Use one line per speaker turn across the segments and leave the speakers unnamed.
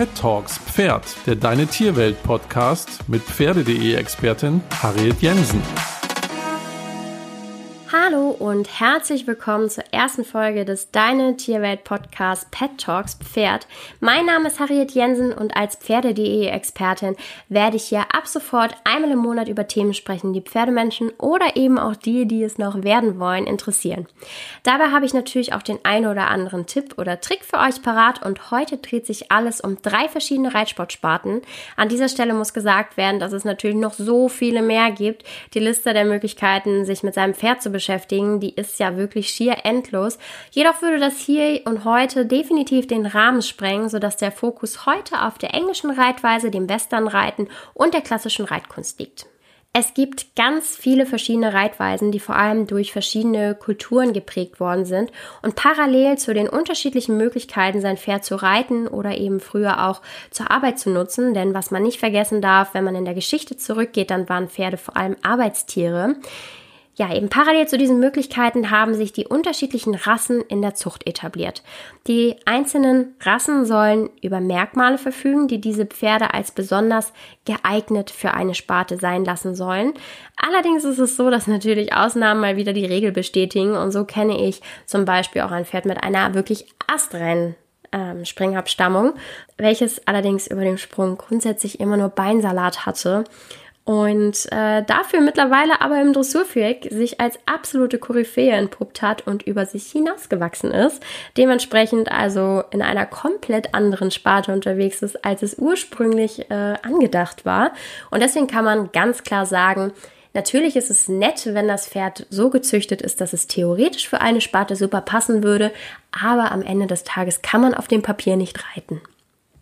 Pet Talks Pferd, der Deine Tierwelt Podcast mit Pferde.de-Expertin Harriet Jensen.
Und herzlich willkommen zur ersten Folge des Deine Tierwelt Podcast Pet Talks Pferd. Mein Name ist Harriet Jensen und als Pferde.de Expertin werde ich hier ab sofort einmal im Monat über Themen sprechen, die Pferdemenschen oder eben auch die, die es noch werden wollen, interessieren. Dabei habe ich natürlich auch den ein oder anderen Tipp oder Trick für euch parat und heute dreht sich alles um drei verschiedene Reitsportsparten. An dieser Stelle muss gesagt werden, dass es natürlich noch so viele mehr gibt. Die Liste der Möglichkeiten, sich mit seinem Pferd zu beschäftigen, die ist ja wirklich schier endlos. Jedoch würde das hier und heute definitiv den Rahmen sprengen, sodass der Fokus heute auf der englischen Reitweise, dem Westernreiten und der klassischen Reitkunst liegt. Es gibt ganz viele verschiedene Reitweisen, die vor allem durch verschiedene Kulturen geprägt worden sind und parallel zu den unterschiedlichen Möglichkeiten, sein Pferd zu reiten oder eben früher auch zur Arbeit zu nutzen. Denn was man nicht vergessen darf, wenn man in der Geschichte zurückgeht, dann waren Pferde vor allem Arbeitstiere ja, eben parallel zu diesen Möglichkeiten haben sich die unterschiedlichen Rassen in der Zucht etabliert. Die einzelnen Rassen sollen über Merkmale verfügen, die diese Pferde als besonders geeignet für eine Sparte sein lassen sollen. Allerdings ist es so, dass natürlich Ausnahmen mal wieder die Regel bestätigen und so kenne ich zum Beispiel auch ein Pferd mit einer wirklich astreinen ähm, Springabstammung, welches allerdings über den Sprung grundsätzlich immer nur Beinsalat hatte und äh, dafür mittlerweile aber im Dressurviereck sich als absolute Koryphäe entpuppt hat und über sich hinausgewachsen ist. Dementsprechend also in einer komplett anderen Sparte unterwegs ist, als es ursprünglich äh, angedacht war. Und deswegen kann man ganz klar sagen, Natürlich ist es nett, wenn das Pferd so gezüchtet ist, dass es theoretisch für eine Sparte super passen würde, aber am Ende des Tages kann man auf dem Papier nicht reiten.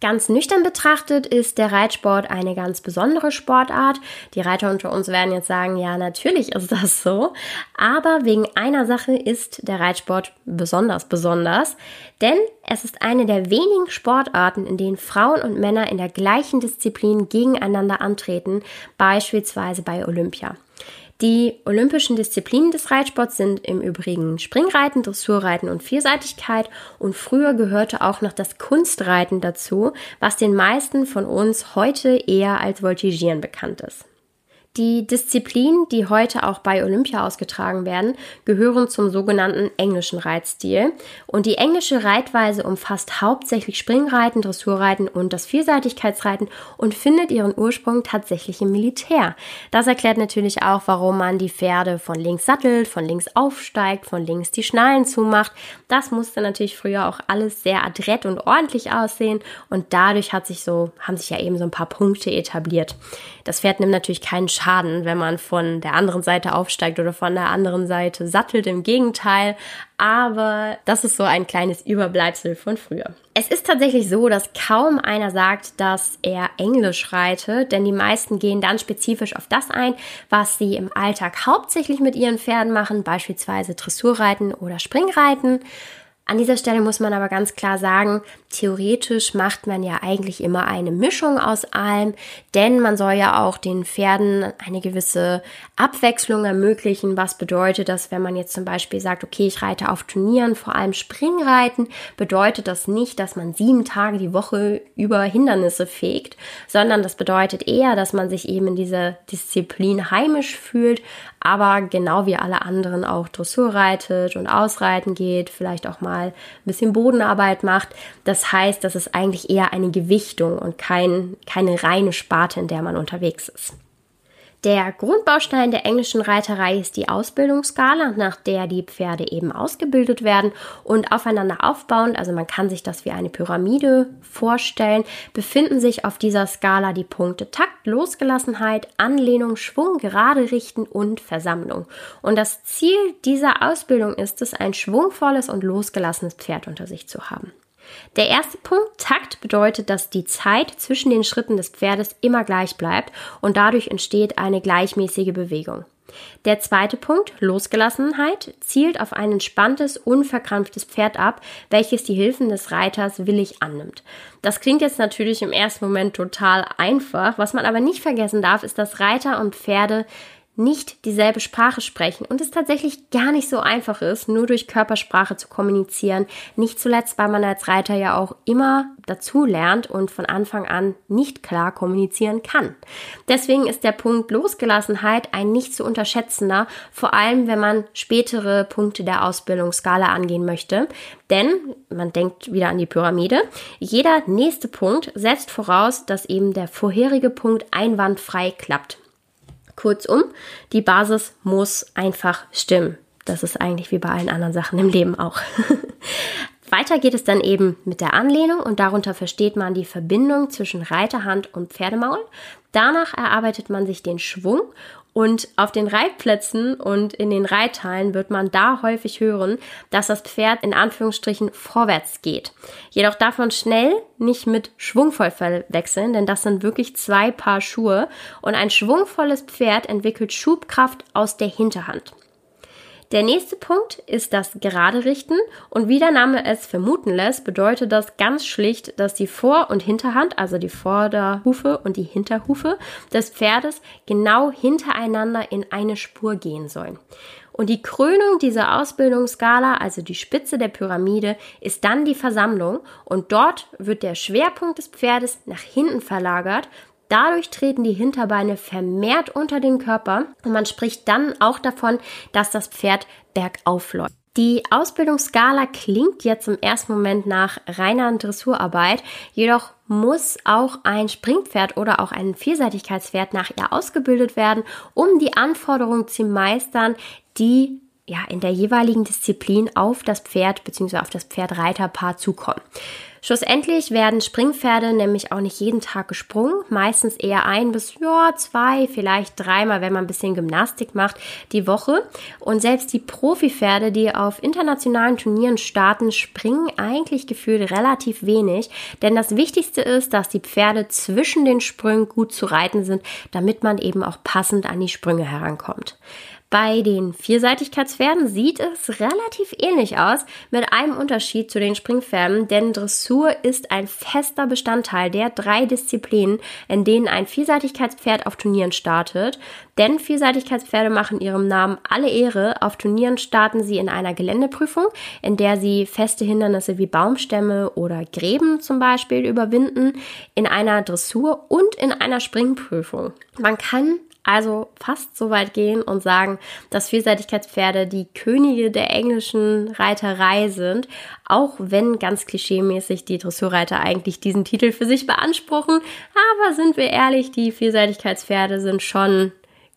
Ganz nüchtern betrachtet ist der Reitsport eine ganz besondere Sportart. Die Reiter unter uns werden jetzt sagen, ja, natürlich ist das so. Aber wegen einer Sache ist der Reitsport besonders besonders. Denn es ist eine der wenigen Sportarten, in denen Frauen und Männer in der gleichen Disziplin gegeneinander antreten, beispielsweise bei Olympia. Die olympischen Disziplinen des Reitsports sind im Übrigen Springreiten, Dressurreiten und Vielseitigkeit und früher gehörte auch noch das Kunstreiten dazu, was den meisten von uns heute eher als Voltigieren bekannt ist. Die Disziplinen, die heute auch bei Olympia ausgetragen werden, gehören zum sogenannten englischen Reitstil. Und die englische Reitweise umfasst hauptsächlich Springreiten, Dressurreiten und das Vielseitigkeitsreiten und findet ihren Ursprung tatsächlich im Militär. Das erklärt natürlich auch, warum man die Pferde von links sattelt, von links aufsteigt, von links die Schnallen zumacht. Das musste natürlich früher auch alles sehr adrett und ordentlich aussehen und dadurch hat sich so, haben sich ja eben so ein paar Punkte etabliert. Das Pferd nimmt natürlich keinen Schaden Schaden, wenn man von der anderen Seite aufsteigt oder von der anderen Seite sattelt. Im Gegenteil. Aber das ist so ein kleines Überbleibsel von früher. Es ist tatsächlich so, dass kaum einer sagt, dass er Englisch reitet, denn die meisten gehen dann spezifisch auf das ein, was sie im Alltag hauptsächlich mit ihren Pferden machen, beispielsweise Dressurreiten oder Springreiten. An dieser Stelle muss man aber ganz klar sagen, theoretisch macht man ja eigentlich immer eine Mischung aus allem, denn man soll ja auch den Pferden eine gewisse Abwechslung ermöglichen, was bedeutet, dass wenn man jetzt zum Beispiel sagt, okay, ich reite auf Turnieren, vor allem Springreiten, bedeutet das nicht, dass man sieben Tage die Woche über Hindernisse fegt, sondern das bedeutet eher, dass man sich eben in dieser Disziplin heimisch fühlt, aber genau wie alle anderen auch Dressur reitet und ausreiten geht, vielleicht auch mal ein bisschen Bodenarbeit macht. Das heißt, das ist eigentlich eher eine Gewichtung und kein, keine reine Sparte, in der man unterwegs ist. Der Grundbaustein der englischen Reiterei ist die Ausbildungsskala, nach der die Pferde eben ausgebildet werden und aufeinander aufbauend, also man kann sich das wie eine Pyramide vorstellen, befinden sich auf dieser Skala die Punkte Takt, Losgelassenheit, Anlehnung, Schwung, gerade richten und Versammlung. Und das Ziel dieser Ausbildung ist es, ein schwungvolles und losgelassenes Pferd unter sich zu haben. Der erste Punkt, Takt, bedeutet, dass die Zeit zwischen den Schritten des Pferdes immer gleich bleibt und dadurch entsteht eine gleichmäßige Bewegung. Der zweite Punkt, Losgelassenheit, zielt auf ein entspanntes, unverkrampftes Pferd ab, welches die Hilfen des Reiters willig annimmt. Das klingt jetzt natürlich im ersten Moment total einfach. Was man aber nicht vergessen darf, ist, dass Reiter und Pferde nicht dieselbe Sprache sprechen und es tatsächlich gar nicht so einfach ist, nur durch Körpersprache zu kommunizieren. Nicht zuletzt, weil man als Reiter ja auch immer dazu lernt und von Anfang an nicht klar kommunizieren kann. Deswegen ist der Punkt Losgelassenheit ein nicht zu unterschätzender, vor allem wenn man spätere Punkte der Ausbildungsskala angehen möchte. Denn, man denkt wieder an die Pyramide, jeder nächste Punkt setzt voraus, dass eben der vorherige Punkt einwandfrei klappt. Kurzum, die Basis muss einfach stimmen. Das ist eigentlich wie bei allen anderen Sachen im Leben auch. Weiter geht es dann eben mit der Anlehnung und darunter versteht man die Verbindung zwischen Reiterhand und Pferdemaul. Danach erarbeitet man sich den Schwung und auf den Reitplätzen und in den Reithallen wird man da häufig hören, dass das Pferd in Anführungsstrichen vorwärts geht. Jedoch darf man schnell nicht mit schwungvoll wechseln, denn das sind wirklich zwei Paar Schuhe und ein schwungvolles Pferd entwickelt Schubkraft aus der Hinterhand. Der nächste Punkt ist das gerade richten und wie der Name es vermuten lässt, bedeutet das ganz schlicht, dass die Vor- und Hinterhand, also die Vorderhufe und die Hinterhufe des Pferdes genau hintereinander in eine Spur gehen sollen. Und die Krönung dieser Ausbildungsskala, also die Spitze der Pyramide, ist dann die Versammlung und dort wird der Schwerpunkt des Pferdes nach hinten verlagert, Dadurch treten die Hinterbeine vermehrt unter den Körper und man spricht dann auch davon, dass das Pferd bergauf läuft. Die Ausbildungsskala klingt jetzt im ersten Moment nach reiner Dressurarbeit, jedoch muss auch ein Springpferd oder auch ein Vielseitigkeitspferd nach ihr ausgebildet werden, um die Anforderungen zu meistern, die ja in der jeweiligen Disziplin auf das Pferd bzw. auf das Pferdreiterpaar zukommen. Schlussendlich werden Springpferde nämlich auch nicht jeden Tag gesprungen, meistens eher ein bis ja, zwei, vielleicht dreimal, wenn man ein bisschen Gymnastik macht, die Woche. Und selbst die Profipferde, die auf internationalen Turnieren starten, springen eigentlich gefühlt relativ wenig, denn das Wichtigste ist, dass die Pferde zwischen den Sprüngen gut zu reiten sind, damit man eben auch passend an die Sprünge herankommt. Bei den Vielseitigkeitspferden sieht es relativ ähnlich aus, mit einem Unterschied zu den Springpferden, denn Dressur ist ein fester Bestandteil der drei Disziplinen, in denen ein Vielseitigkeitspferd auf Turnieren startet. Denn Vielseitigkeitspferde machen ihrem Namen alle Ehre. Auf Turnieren starten sie in einer Geländeprüfung, in der sie feste Hindernisse wie Baumstämme oder Gräben zum Beispiel überwinden, in einer Dressur und in einer Springprüfung. Man kann also fast so weit gehen und sagen, dass Vielseitigkeitspferde die Könige der englischen Reiterei sind, auch wenn ganz klischeemäßig die Dressurreiter eigentlich diesen Titel für sich beanspruchen. Aber sind wir ehrlich, die Vielseitigkeitspferde sind schon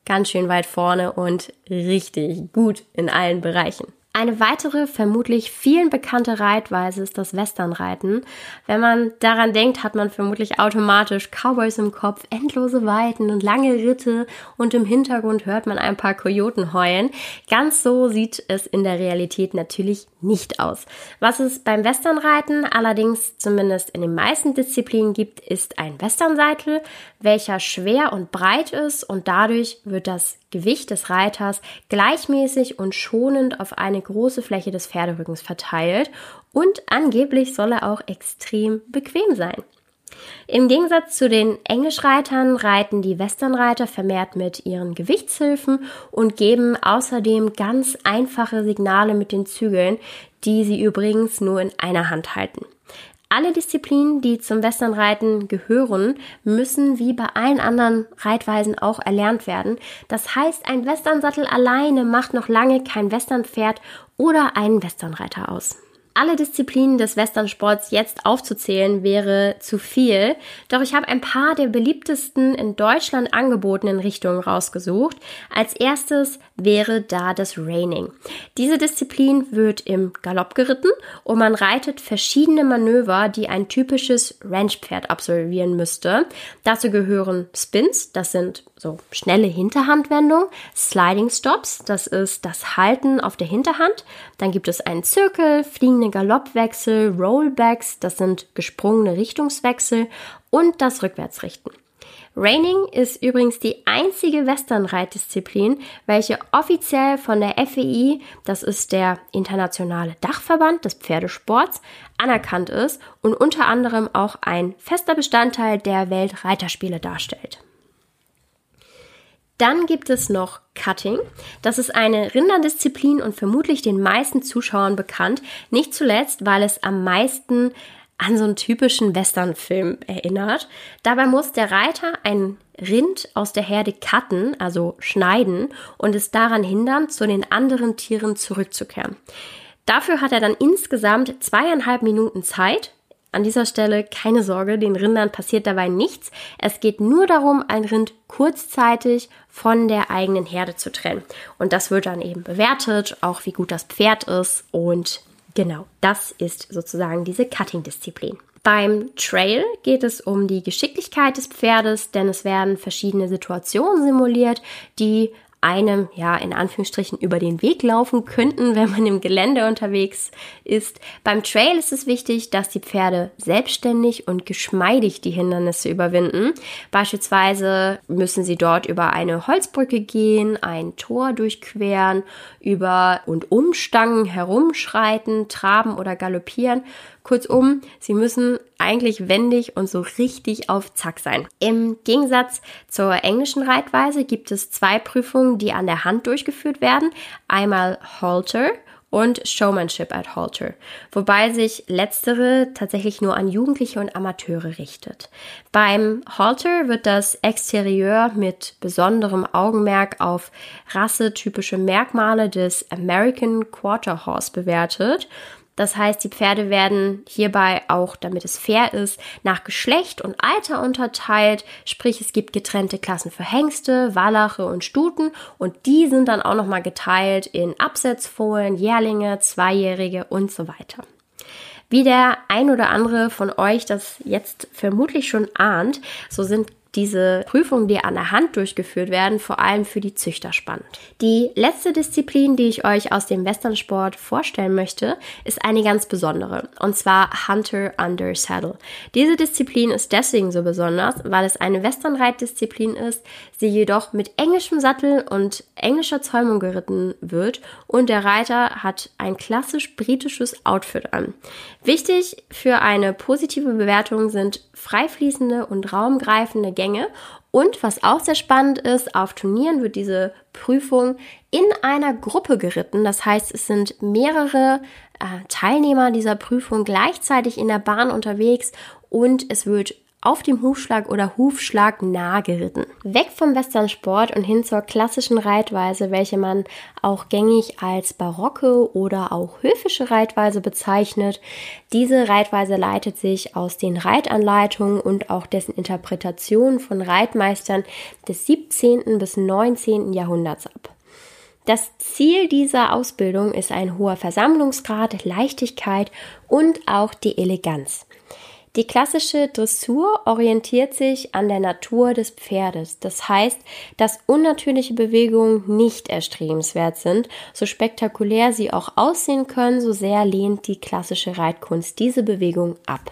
ganz schön weit vorne und richtig gut in allen Bereichen. Eine weitere, vermutlich vielen bekannte Reitweise ist das Westernreiten. Wenn man daran denkt, hat man vermutlich automatisch Cowboys im Kopf, endlose Weiten und lange Ritte und im Hintergrund hört man ein paar Kojoten heulen. Ganz so sieht es in der Realität natürlich nicht aus. Was es beim Westernreiten allerdings zumindest in den meisten Disziplinen gibt, ist ein Westernseitel, welcher schwer und breit ist und dadurch wird das Gewicht des Reiters gleichmäßig und schonend auf eine große Fläche des Pferderückens verteilt und angeblich soll er auch extrem bequem sein. Im Gegensatz zu den Englischreitern reiten die Westernreiter vermehrt mit ihren Gewichtshilfen und geben außerdem ganz einfache Signale mit den Zügeln, die sie übrigens nur in einer Hand halten. Alle Disziplinen, die zum Westernreiten gehören, müssen wie bei allen anderen Reitweisen auch erlernt werden. Das heißt, ein Westernsattel alleine macht noch lange kein Westernpferd oder einen Westernreiter aus alle Disziplinen des Westernsports jetzt aufzuzählen wäre zu viel, doch ich habe ein paar der beliebtesten in Deutschland angebotenen Richtungen rausgesucht. Als erstes wäre da das Reining. Diese Disziplin wird im Galopp geritten und man reitet verschiedene Manöver, die ein typisches Ranchpferd absolvieren müsste. Dazu gehören Spins, das sind so schnelle Hinterhandwendungen, Sliding Stops, das ist das Halten auf der Hinterhand. Dann gibt es einen Zirkel, fliegende Galoppwechsel, Rollbacks, das sind gesprungene Richtungswechsel und das Rückwärtsrichten. Reining ist übrigens die einzige Westernreitdisziplin, welche offiziell von der FEI, das ist der internationale Dachverband des Pferdesports, anerkannt ist und unter anderem auch ein fester Bestandteil der Weltreiterspiele darstellt. Dann gibt es noch Cutting. Das ist eine Rinderdisziplin und vermutlich den meisten Zuschauern bekannt. Nicht zuletzt, weil es am meisten an so einen typischen Westernfilm erinnert. Dabei muss der Reiter ein Rind aus der Herde cutten, also schneiden, und es daran hindern, zu den anderen Tieren zurückzukehren. Dafür hat er dann insgesamt zweieinhalb Minuten Zeit. An dieser Stelle keine Sorge, den Rindern passiert dabei nichts. Es geht nur darum, ein Rind kurzzeitig von der eigenen Herde zu trennen. Und das wird dann eben bewertet, auch wie gut das Pferd ist und Genau, das ist sozusagen diese Cutting-Disziplin. Beim Trail geht es um die Geschicklichkeit des Pferdes, denn es werden verschiedene Situationen simuliert, die einem, ja, in Anführungsstrichen über den Weg laufen könnten, wenn man im Gelände unterwegs ist. Beim Trail ist es wichtig, dass die Pferde selbstständig und geschmeidig die Hindernisse überwinden. Beispielsweise müssen sie dort über eine Holzbrücke gehen, ein Tor durchqueren, über und um Stangen herumschreiten, traben oder galoppieren Kurzum, sie müssen eigentlich wendig und so richtig auf Zack sein. Im Gegensatz zur englischen Reitweise gibt es zwei Prüfungen, die an der Hand durchgeführt werden. Einmal Halter und Showmanship at Halter, wobei sich letztere tatsächlich nur an Jugendliche und Amateure richtet. Beim Halter wird das Exterieur mit besonderem Augenmerk auf rassetypische Merkmale des American Quarter Horse bewertet das heißt, die Pferde werden hierbei auch, damit es fair ist, nach Geschlecht und Alter unterteilt. Sprich, es gibt getrennte Klassen für Hengste, Wallache und Stuten und die sind dann auch nochmal geteilt in Absetzfohlen, Jährlinge, Zweijährige und so weiter. Wie der ein oder andere von euch das jetzt vermutlich schon ahnt, so sind diese Prüfungen, die an der Hand durchgeführt werden, vor allem für die Züchter spannend. Die letzte Disziplin, die ich euch aus dem Westernsport vorstellen möchte, ist eine ganz besondere, und zwar Hunter Under Saddle. Diese Disziplin ist deswegen so besonders, weil es eine Westernreitdisziplin ist, sie jedoch mit englischem Sattel und englischer Zäumung geritten wird und der Reiter hat ein klassisch britisches Outfit an. Wichtig für eine positive Bewertung sind freifließende und raumgreifende Gänge. Und was auch sehr spannend ist, auf Turnieren wird diese Prüfung in einer Gruppe geritten. Das heißt, es sind mehrere äh, Teilnehmer dieser Prüfung gleichzeitig in der Bahn unterwegs und es wird auf dem Hufschlag oder Hufschlag nah geritten. Weg vom Westernsport und hin zur klassischen Reitweise, welche man auch gängig als barocke oder auch höfische Reitweise bezeichnet. Diese Reitweise leitet sich aus den Reitanleitungen und auch dessen Interpretationen von Reitmeistern des 17. bis 19. Jahrhunderts ab. Das Ziel dieser Ausbildung ist ein hoher Versammlungsgrad, Leichtigkeit und auch die Eleganz. Die klassische Dressur orientiert sich an der Natur des Pferdes. Das heißt, dass unnatürliche Bewegungen nicht erstrebenswert sind. So spektakulär sie auch aussehen können, so sehr lehnt die klassische Reitkunst diese Bewegung ab.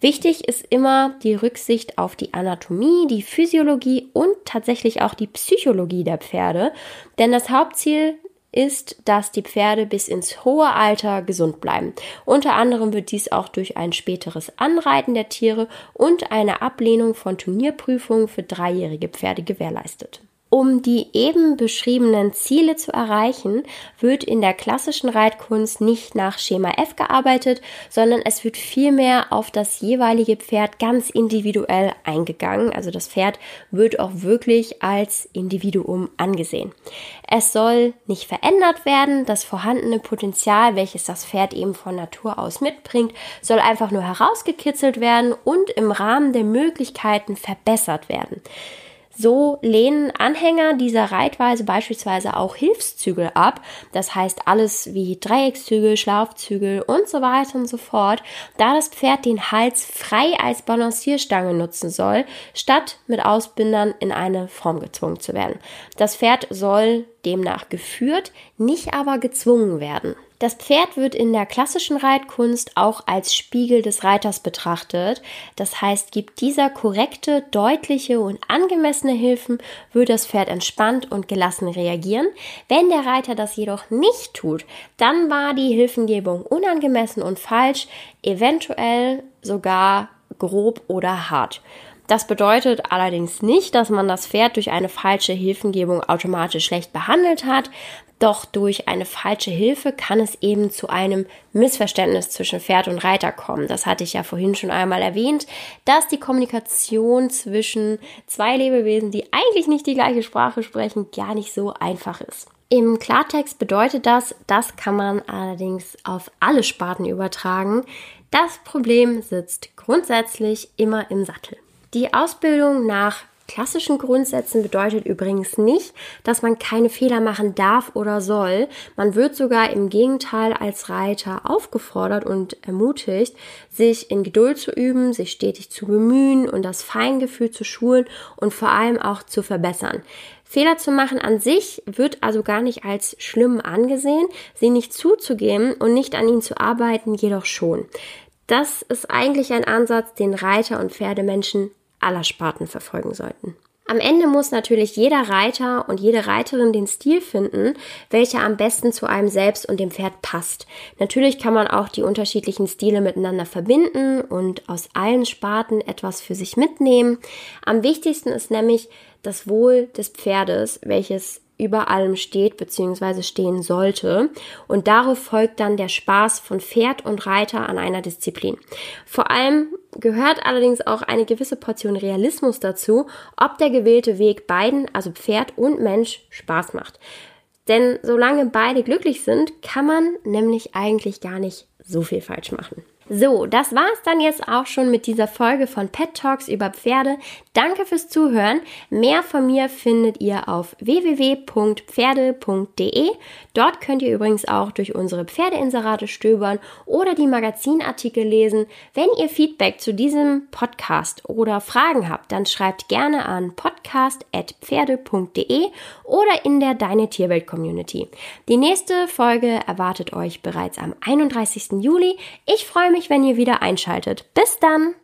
Wichtig ist immer die Rücksicht auf die Anatomie, die Physiologie und tatsächlich auch die Psychologie der Pferde, denn das Hauptziel ist, dass die Pferde bis ins hohe Alter gesund bleiben. Unter anderem wird dies auch durch ein späteres Anreiten der Tiere und eine Ablehnung von Turnierprüfungen für dreijährige Pferde gewährleistet. Um die eben beschriebenen Ziele zu erreichen, wird in der klassischen Reitkunst nicht nach Schema F gearbeitet, sondern es wird vielmehr auf das jeweilige Pferd ganz individuell eingegangen. Also das Pferd wird auch wirklich als Individuum angesehen. Es soll nicht verändert werden. Das vorhandene Potenzial, welches das Pferd eben von Natur aus mitbringt, soll einfach nur herausgekitzelt werden und im Rahmen der Möglichkeiten verbessert werden. So lehnen Anhänger dieser Reitweise beispielsweise auch Hilfszügel ab, das heißt alles wie Dreieckszügel, Schlaufzügel und so weiter und so fort, da das Pferd den Hals frei als Balancierstange nutzen soll, statt mit Ausbindern in eine Form gezwungen zu werden. Das Pferd soll demnach geführt, nicht aber gezwungen werden. Das Pferd wird in der klassischen Reitkunst auch als Spiegel des Reiters betrachtet. Das heißt, gibt dieser korrekte, deutliche und angemessene Hilfen, wird das Pferd entspannt und gelassen reagieren. Wenn der Reiter das jedoch nicht tut, dann war die Hilfengebung unangemessen und falsch, eventuell sogar grob oder hart. Das bedeutet allerdings nicht, dass man das Pferd durch eine falsche Hilfengebung automatisch schlecht behandelt hat. Doch durch eine falsche Hilfe kann es eben zu einem Missverständnis zwischen Pferd und Reiter kommen. Das hatte ich ja vorhin schon einmal erwähnt, dass die Kommunikation zwischen zwei Lebewesen, die eigentlich nicht die gleiche Sprache sprechen, gar nicht so einfach ist. Im Klartext bedeutet das, das kann man allerdings auf alle Sparten übertragen. Das Problem sitzt grundsätzlich immer im Sattel. Die Ausbildung nach klassischen Grundsätzen bedeutet übrigens nicht, dass man keine Fehler machen darf oder soll. Man wird sogar im Gegenteil als Reiter aufgefordert und ermutigt, sich in Geduld zu üben, sich stetig zu bemühen und das Feingefühl zu schulen und vor allem auch zu verbessern. Fehler zu machen an sich wird also gar nicht als schlimm angesehen, sie nicht zuzugeben und nicht an ihnen zu arbeiten jedoch schon. Das ist eigentlich ein Ansatz, den Reiter und Pferdemenschen aller Sparten verfolgen sollten. Am Ende muss natürlich jeder Reiter und jede Reiterin den Stil finden, welcher am besten zu einem selbst und dem Pferd passt. Natürlich kann man auch die unterschiedlichen Stile miteinander verbinden und aus allen Sparten etwas für sich mitnehmen. Am wichtigsten ist nämlich das Wohl des Pferdes, welches über allem steht bzw. stehen sollte. Und darauf folgt dann der Spaß von Pferd und Reiter an einer Disziplin. Vor allem gehört allerdings auch eine gewisse Portion Realismus dazu, ob der gewählte Weg beiden, also Pferd und Mensch, Spaß macht. Denn solange beide glücklich sind, kann man nämlich eigentlich gar nicht so viel falsch machen. So, das war's dann jetzt auch schon mit dieser Folge von Pet Talks über Pferde. Danke fürs Zuhören. Mehr von mir findet ihr auf www.pferde.de. Dort könnt ihr übrigens auch durch unsere Pferdeinserate stöbern oder die Magazinartikel lesen. Wenn ihr Feedback zu diesem Podcast oder Fragen habt, dann schreibt gerne an podcast.pferde.de oder in der Deine Tierwelt Community. Die nächste Folge erwartet euch bereits am 31. Juli. Ich freue mich, wenn ihr wieder einschaltet. Bis dann!